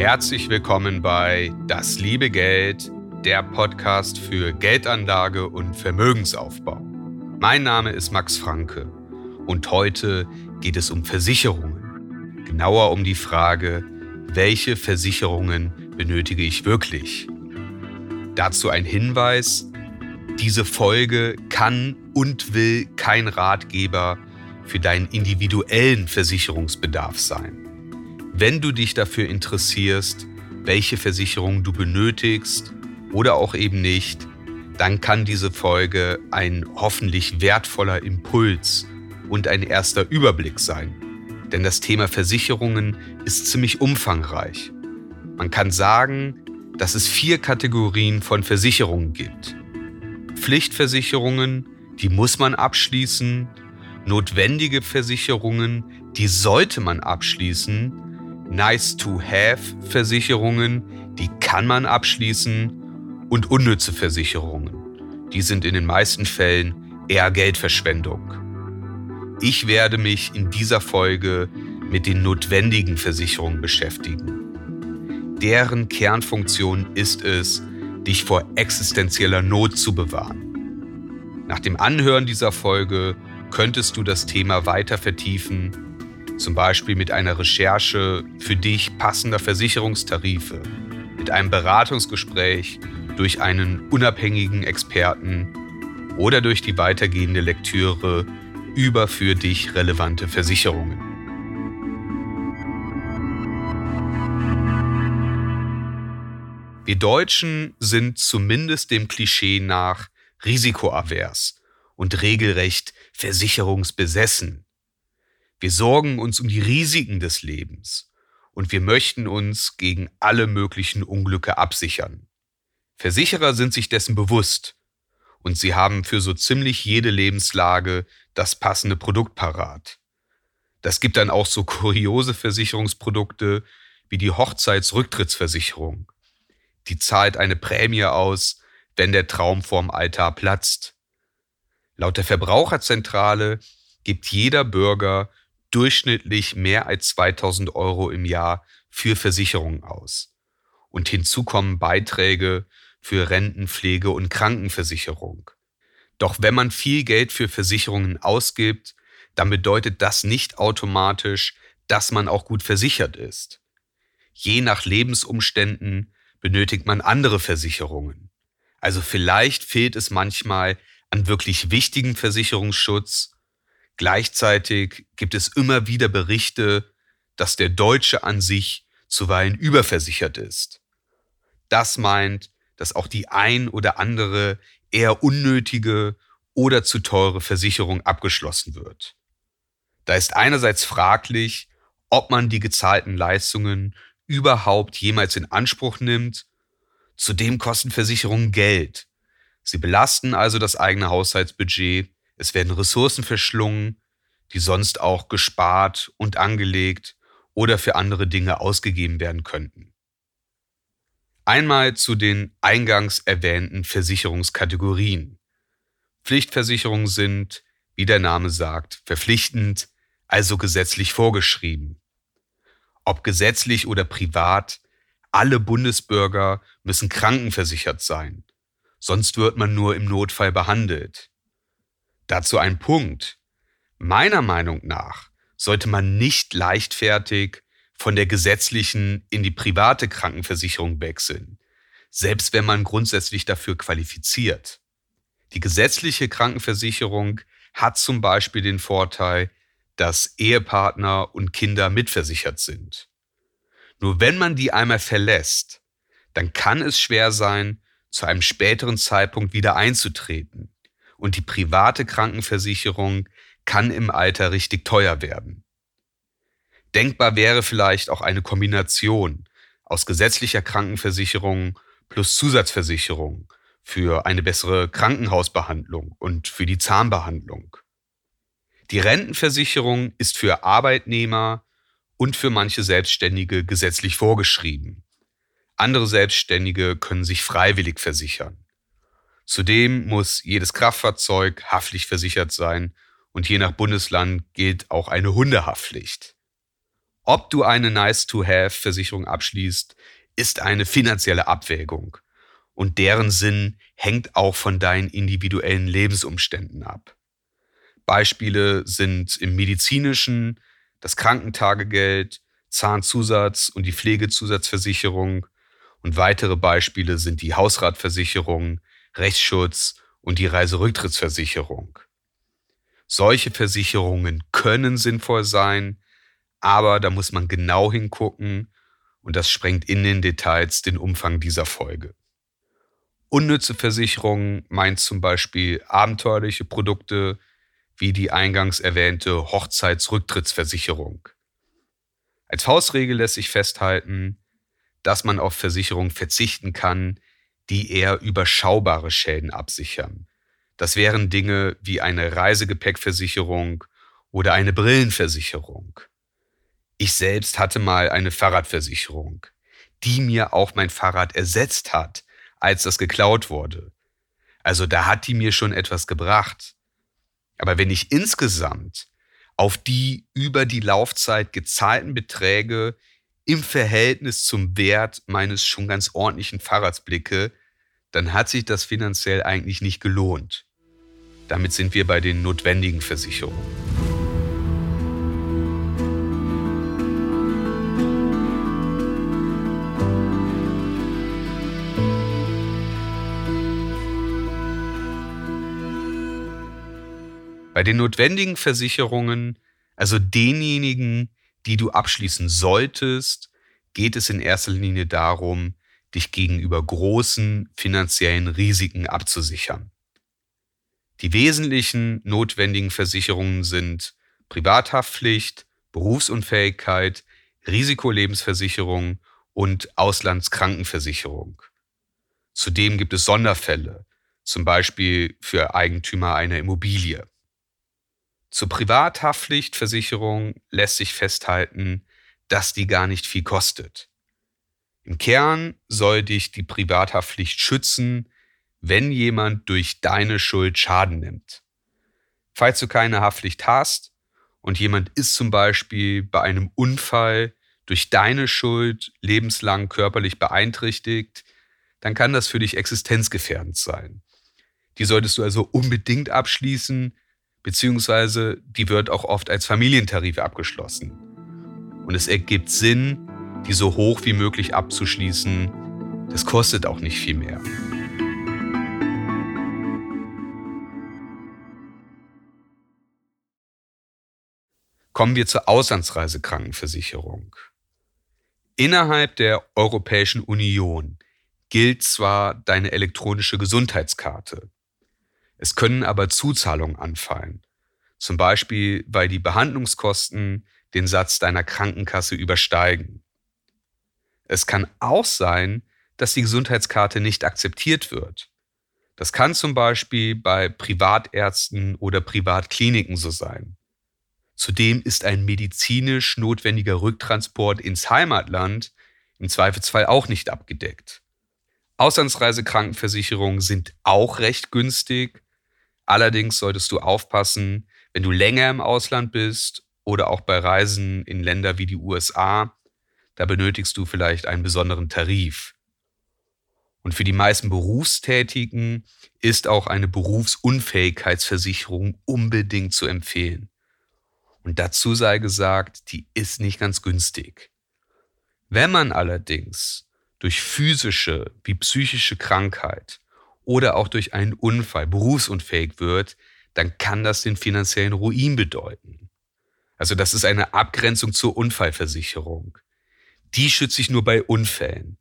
Herzlich willkommen bei Das liebe Geld, der Podcast für Geldanlage und Vermögensaufbau. Mein Name ist Max Franke und heute geht es um Versicherungen. Genauer um die Frage, welche Versicherungen benötige ich wirklich? Dazu ein Hinweis, diese Folge kann und will kein Ratgeber für deinen individuellen Versicherungsbedarf sein. Wenn du dich dafür interessierst, welche Versicherung du benötigst oder auch eben nicht, dann kann diese Folge ein hoffentlich wertvoller Impuls und ein erster Überblick sein. Denn das Thema Versicherungen ist ziemlich umfangreich. Man kann sagen, dass es vier Kategorien von Versicherungen gibt. Pflichtversicherungen, die muss man abschließen, notwendige Versicherungen, die sollte man abschließen, Nice-to-have-Versicherungen, die kann man abschließen und unnütze Versicherungen. Die sind in den meisten Fällen eher Geldverschwendung. Ich werde mich in dieser Folge mit den notwendigen Versicherungen beschäftigen. Deren Kernfunktion ist es, dich vor existenzieller Not zu bewahren. Nach dem Anhören dieser Folge könntest du das Thema weiter vertiefen, zum Beispiel mit einer Recherche für dich passender Versicherungstarife, mit einem Beratungsgespräch durch einen unabhängigen Experten oder durch die weitergehende Lektüre über für dich relevante Versicherungen. Wir Deutschen sind zumindest dem Klischee nach risikoavers und regelrecht versicherungsbesessen. Wir sorgen uns um die Risiken des Lebens und wir möchten uns gegen alle möglichen Unglücke absichern. Versicherer sind sich dessen bewusst und sie haben für so ziemlich jede Lebenslage das passende Produkt parat. Das gibt dann auch so kuriose Versicherungsprodukte wie die Hochzeitsrücktrittsversicherung. Die zahlt eine Prämie aus, wenn der Traum vorm Altar platzt. Laut der Verbraucherzentrale gibt jeder Bürger durchschnittlich mehr als 2000 Euro im Jahr für Versicherungen aus. Und hinzu kommen Beiträge für Renten, Pflege und Krankenversicherung. Doch wenn man viel Geld für Versicherungen ausgibt, dann bedeutet das nicht automatisch, dass man auch gut versichert ist. Je nach Lebensumständen benötigt man andere Versicherungen. Also vielleicht fehlt es manchmal an wirklich wichtigen Versicherungsschutz. Gleichzeitig gibt es immer wieder Berichte, dass der Deutsche an sich zuweilen überversichert ist. Das meint, dass auch die ein oder andere eher unnötige oder zu teure Versicherung abgeschlossen wird. Da ist einerseits fraglich, ob man die gezahlten Leistungen überhaupt jemals in Anspruch nimmt. Zudem kosten Versicherungen Geld. Sie belasten also das eigene Haushaltsbudget, es werden Ressourcen verschlungen, die sonst auch gespart und angelegt oder für andere Dinge ausgegeben werden könnten. Einmal zu den eingangs erwähnten Versicherungskategorien. Pflichtversicherungen sind, wie der Name sagt, verpflichtend, also gesetzlich vorgeschrieben. Ob gesetzlich oder privat, alle Bundesbürger müssen krankenversichert sein, sonst wird man nur im Notfall behandelt. Dazu ein Punkt. Meiner Meinung nach sollte man nicht leichtfertig von der gesetzlichen in die private Krankenversicherung wechseln, selbst wenn man grundsätzlich dafür qualifiziert. Die gesetzliche Krankenversicherung hat zum Beispiel den Vorteil, dass Ehepartner und Kinder mitversichert sind. Nur wenn man die einmal verlässt, dann kann es schwer sein, zu einem späteren Zeitpunkt wieder einzutreten. Und die private Krankenversicherung kann im Alter richtig teuer werden. Denkbar wäre vielleicht auch eine Kombination aus gesetzlicher Krankenversicherung plus Zusatzversicherung für eine bessere Krankenhausbehandlung und für die Zahnbehandlung. Die Rentenversicherung ist für Arbeitnehmer und für manche Selbstständige gesetzlich vorgeschrieben. Andere Selbstständige können sich freiwillig versichern. Zudem muss jedes Kraftfahrzeug haftlich versichert sein und je nach Bundesland gilt auch eine Hundehaftpflicht. Ob du eine Nice-to-Have-Versicherung abschließt, ist eine finanzielle Abwägung. Und deren Sinn hängt auch von deinen individuellen Lebensumständen ab. Beispiele sind im medizinischen das Krankentagegeld, Zahnzusatz und die Pflegezusatzversicherung. Und weitere Beispiele sind die Hausratversicherung, Rechtsschutz und die Reiserücktrittsversicherung. Solche Versicherungen können sinnvoll sein, aber da muss man genau hingucken und das sprengt in den Details den Umfang dieser Folge. Unnütze Versicherungen meint zum Beispiel abenteuerliche Produkte wie die eingangs erwähnte Hochzeitsrücktrittsversicherung. Als Faustregel lässt sich festhalten, dass man auf Versicherungen verzichten kann, die eher überschaubare Schäden absichern. Das wären Dinge wie eine Reisegepäckversicherung oder eine Brillenversicherung. Ich selbst hatte mal eine Fahrradversicherung, die mir auch mein Fahrrad ersetzt hat, als das geklaut wurde. Also da hat die mir schon etwas gebracht. Aber wenn ich insgesamt auf die über die Laufzeit gezahlten Beträge im Verhältnis zum Wert meines schon ganz ordentlichen Fahrrads blicke, dann hat sich das finanziell eigentlich nicht gelohnt. Damit sind wir bei den notwendigen Versicherungen. Bei den notwendigen Versicherungen, also denjenigen, die du abschließen solltest, geht es in erster Linie darum, dich gegenüber großen finanziellen Risiken abzusichern. Die wesentlichen notwendigen Versicherungen sind Privathaftpflicht, Berufsunfähigkeit, Risikolebensversicherung und Auslandskrankenversicherung. Zudem gibt es Sonderfälle, zum Beispiel für Eigentümer einer Immobilie. Zur Privathaftpflichtversicherung lässt sich festhalten, dass die gar nicht viel kostet. Im Kern soll dich die Privathaftpflicht schützen, wenn jemand durch deine Schuld Schaden nimmt. Falls du keine Haftpflicht hast und jemand ist zum Beispiel bei einem Unfall durch deine Schuld lebenslang körperlich beeinträchtigt, dann kann das für dich existenzgefährdend sein. Die solltest du also unbedingt abschließen, beziehungsweise die wird auch oft als Familientarif abgeschlossen. Und es ergibt Sinn, die so hoch wie möglich abzuschließen. Das kostet auch nicht viel mehr. Kommen wir zur Auslandsreisekrankenversicherung. Innerhalb der Europäischen Union gilt zwar deine elektronische Gesundheitskarte, es können aber Zuzahlungen anfallen. Zum Beispiel, weil die Behandlungskosten den Satz deiner Krankenkasse übersteigen. Es kann auch sein, dass die Gesundheitskarte nicht akzeptiert wird. Das kann zum Beispiel bei Privatärzten oder Privatkliniken so sein. Zudem ist ein medizinisch notwendiger Rücktransport ins Heimatland im Zweifelsfall auch nicht abgedeckt. Auslandsreisekrankenversicherungen sind auch recht günstig, Allerdings solltest du aufpassen, wenn du länger im Ausland bist oder auch bei Reisen in Länder wie die USA, da benötigst du vielleicht einen besonderen Tarif. Und für die meisten Berufstätigen ist auch eine Berufsunfähigkeitsversicherung unbedingt zu empfehlen. Und dazu sei gesagt, die ist nicht ganz günstig. Wenn man allerdings durch physische wie psychische Krankheit oder auch durch einen Unfall berufsunfähig wird, dann kann das den finanziellen Ruin bedeuten. Also das ist eine Abgrenzung zur Unfallversicherung. Die schützt sich nur bei Unfällen.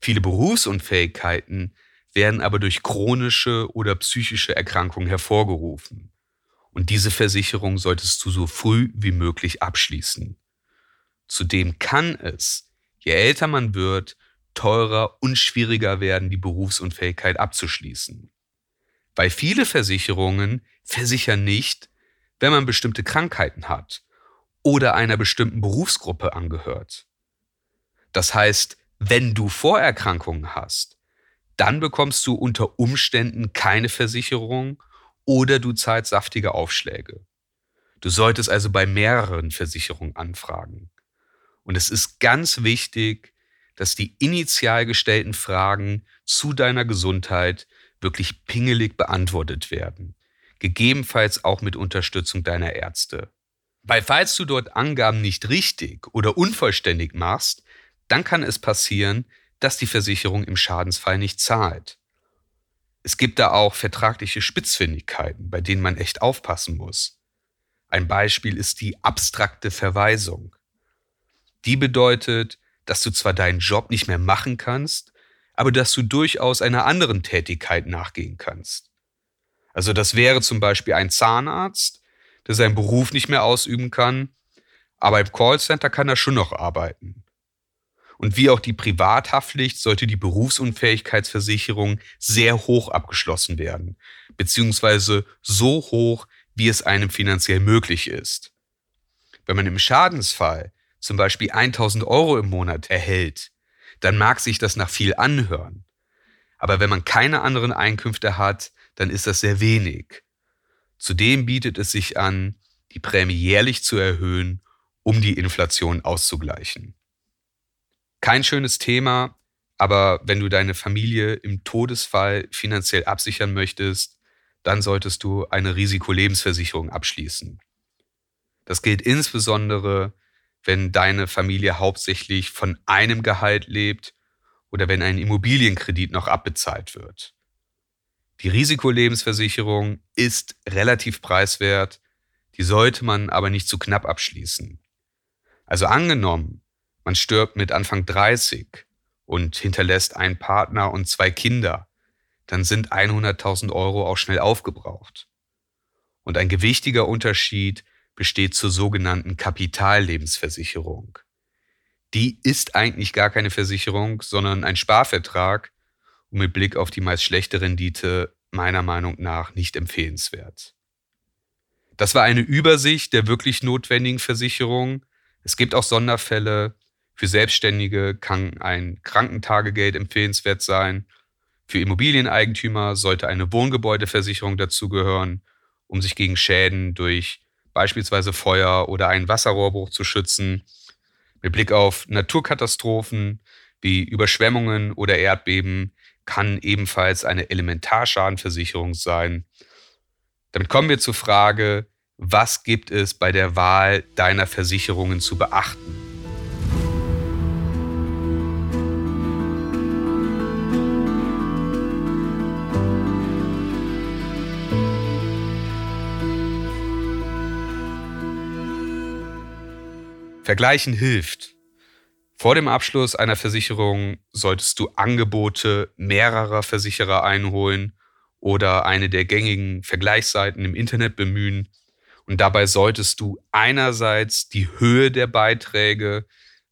Viele Berufsunfähigkeiten werden aber durch chronische oder psychische Erkrankungen hervorgerufen. Und diese Versicherung solltest du so früh wie möglich abschließen. Zudem kann es, je älter man wird, teurer und schwieriger werden, die Berufsunfähigkeit abzuschließen. Weil viele Versicherungen versichern nicht, wenn man bestimmte Krankheiten hat oder einer bestimmten Berufsgruppe angehört. Das heißt, wenn du Vorerkrankungen hast, dann bekommst du unter Umständen keine Versicherung oder du zahlst saftige Aufschläge. Du solltest also bei mehreren Versicherungen anfragen. Und es ist ganz wichtig, dass die initial gestellten Fragen zu deiner Gesundheit wirklich pingelig beantwortet werden. Gegebenenfalls auch mit Unterstützung deiner Ärzte. Weil falls du dort Angaben nicht richtig oder unvollständig machst, dann kann es passieren, dass die Versicherung im Schadensfall nicht zahlt. Es gibt da auch vertragliche Spitzfindigkeiten, bei denen man echt aufpassen muss. Ein Beispiel ist die abstrakte Verweisung. Die bedeutet, dass du zwar deinen Job nicht mehr machen kannst, aber dass du durchaus einer anderen Tätigkeit nachgehen kannst. Also das wäre zum Beispiel ein Zahnarzt, der seinen Beruf nicht mehr ausüben kann, aber im Callcenter kann er schon noch arbeiten. Und wie auch die Privathaftpflicht sollte die Berufsunfähigkeitsversicherung sehr hoch abgeschlossen werden, beziehungsweise so hoch, wie es einem finanziell möglich ist. Wenn man im Schadensfall zum Beispiel 1000 Euro im Monat erhält, dann mag sich das nach viel anhören. Aber wenn man keine anderen Einkünfte hat, dann ist das sehr wenig. Zudem bietet es sich an, die Prämie jährlich zu erhöhen, um die Inflation auszugleichen. Kein schönes Thema, aber wenn du deine Familie im Todesfall finanziell absichern möchtest, dann solltest du eine Risikolebensversicherung abschließen. Das gilt insbesondere, wenn deine Familie hauptsächlich von einem Gehalt lebt oder wenn ein Immobilienkredit noch abbezahlt wird. Die Risikolebensversicherung ist relativ preiswert, die sollte man aber nicht zu knapp abschließen. Also angenommen, man stirbt mit Anfang 30 und hinterlässt einen Partner und zwei Kinder, dann sind 100.000 Euro auch schnell aufgebraucht. Und ein gewichtiger Unterschied besteht zur sogenannten Kapitallebensversicherung. Die ist eigentlich gar keine Versicherung, sondern ein Sparvertrag und mit Blick auf die meist schlechte Rendite meiner Meinung nach nicht empfehlenswert. Das war eine Übersicht der wirklich notwendigen Versicherungen. Es gibt auch Sonderfälle, für Selbstständige kann ein Krankentagegeld empfehlenswert sein. Für Immobilieneigentümer sollte eine Wohngebäudeversicherung dazugehören, um sich gegen Schäden durch beispielsweise Feuer oder einen Wasserrohrbruch zu schützen. Mit Blick auf Naturkatastrophen wie Überschwemmungen oder Erdbeben kann ebenfalls eine Elementarschadenversicherung sein. Damit kommen wir zur Frage, was gibt es bei der Wahl deiner Versicherungen zu beachten? Vergleichen hilft. Vor dem Abschluss einer Versicherung solltest du Angebote mehrerer Versicherer einholen oder eine der gängigen Vergleichsseiten im Internet bemühen. Und dabei solltest du einerseits die Höhe der Beiträge,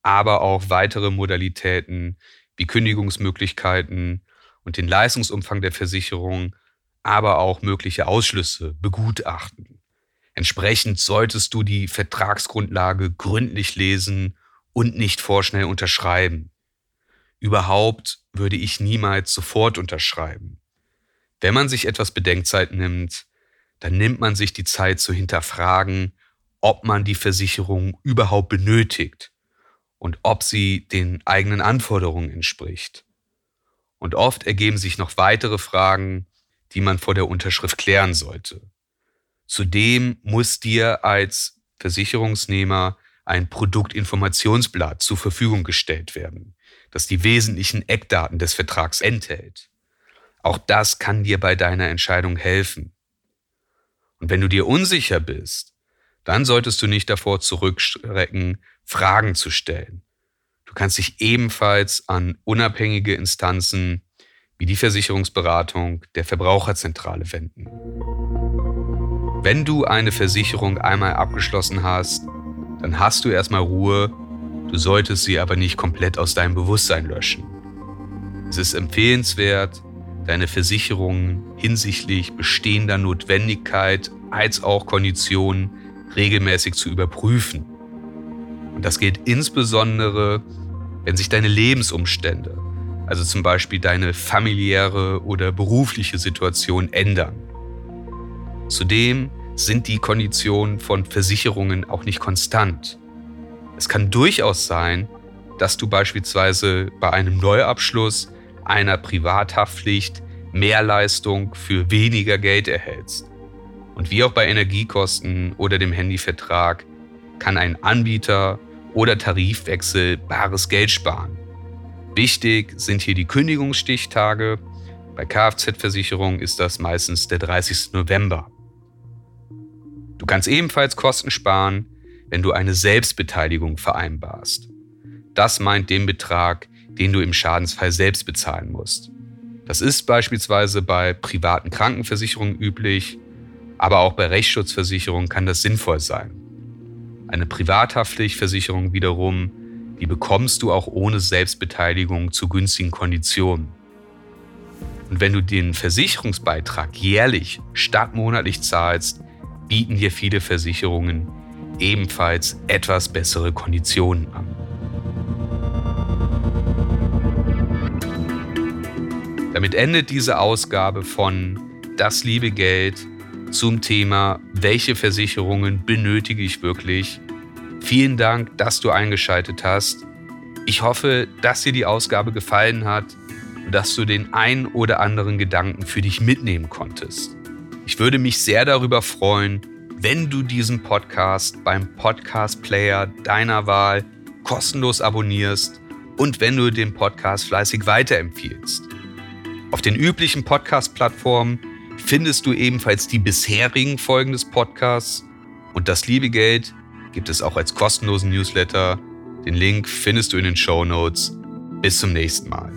aber auch weitere Modalitäten wie Kündigungsmöglichkeiten und den Leistungsumfang der Versicherung, aber auch mögliche Ausschlüsse begutachten. Entsprechend solltest du die Vertragsgrundlage gründlich lesen und nicht vorschnell unterschreiben. Überhaupt würde ich niemals sofort unterschreiben. Wenn man sich etwas Bedenkzeit nimmt, dann nimmt man sich die Zeit zu hinterfragen, ob man die Versicherung überhaupt benötigt und ob sie den eigenen Anforderungen entspricht. Und oft ergeben sich noch weitere Fragen, die man vor der Unterschrift klären sollte. Zudem muss dir als Versicherungsnehmer ein Produktinformationsblatt zur Verfügung gestellt werden, das die wesentlichen Eckdaten des Vertrags enthält. Auch das kann dir bei deiner Entscheidung helfen. Und wenn du dir unsicher bist, dann solltest du nicht davor zurückschrecken, Fragen zu stellen. Du kannst dich ebenfalls an unabhängige Instanzen wie die Versicherungsberatung der Verbraucherzentrale wenden. Wenn du eine Versicherung einmal abgeschlossen hast, dann hast du erstmal Ruhe, du solltest sie aber nicht komplett aus deinem Bewusstsein löschen. Es ist empfehlenswert, deine Versicherungen hinsichtlich bestehender Notwendigkeit als auch Konditionen regelmäßig zu überprüfen. Und das gilt insbesondere, wenn sich deine Lebensumstände, also zum Beispiel deine familiäre oder berufliche Situation ändern. Zudem sind die Konditionen von Versicherungen auch nicht konstant. Es kann durchaus sein, dass du beispielsweise bei einem Neuabschluss einer Privathaftpflicht mehr Leistung für weniger Geld erhältst. Und wie auch bei Energiekosten oder dem Handyvertrag kann ein Anbieter oder Tarifwechsel bares Geld sparen. Wichtig sind hier die Kündigungsstichtage. Bei Kfz-Versicherung ist das meistens der 30. November. Du kannst ebenfalls Kosten sparen, wenn du eine Selbstbeteiligung vereinbarst. Das meint den Betrag, den du im Schadensfall selbst bezahlen musst. Das ist beispielsweise bei privaten Krankenversicherungen üblich, aber auch bei Rechtsschutzversicherungen kann das sinnvoll sein. Eine Privathaftpflichtversicherung wiederum, die bekommst du auch ohne Selbstbeteiligung zu günstigen Konditionen. Und wenn du den Versicherungsbeitrag jährlich statt monatlich zahlst, bieten dir viele Versicherungen ebenfalls etwas bessere Konditionen an. Damit endet diese Ausgabe von Das liebe Geld zum Thema, welche Versicherungen benötige ich wirklich. Vielen Dank, dass du eingeschaltet hast. Ich hoffe, dass dir die Ausgabe gefallen hat und dass du den ein oder anderen Gedanken für dich mitnehmen konntest. Ich würde mich sehr darüber freuen, wenn du diesen Podcast beim Podcast Player deiner Wahl kostenlos abonnierst und wenn du den Podcast fleißig weiterempfiehlst. Auf den üblichen Podcast-Plattformen findest du ebenfalls die bisherigen Folgen des Podcasts und das liebe Geld gibt es auch als kostenlosen Newsletter. Den Link findest du in den Show Notes. Bis zum nächsten Mal.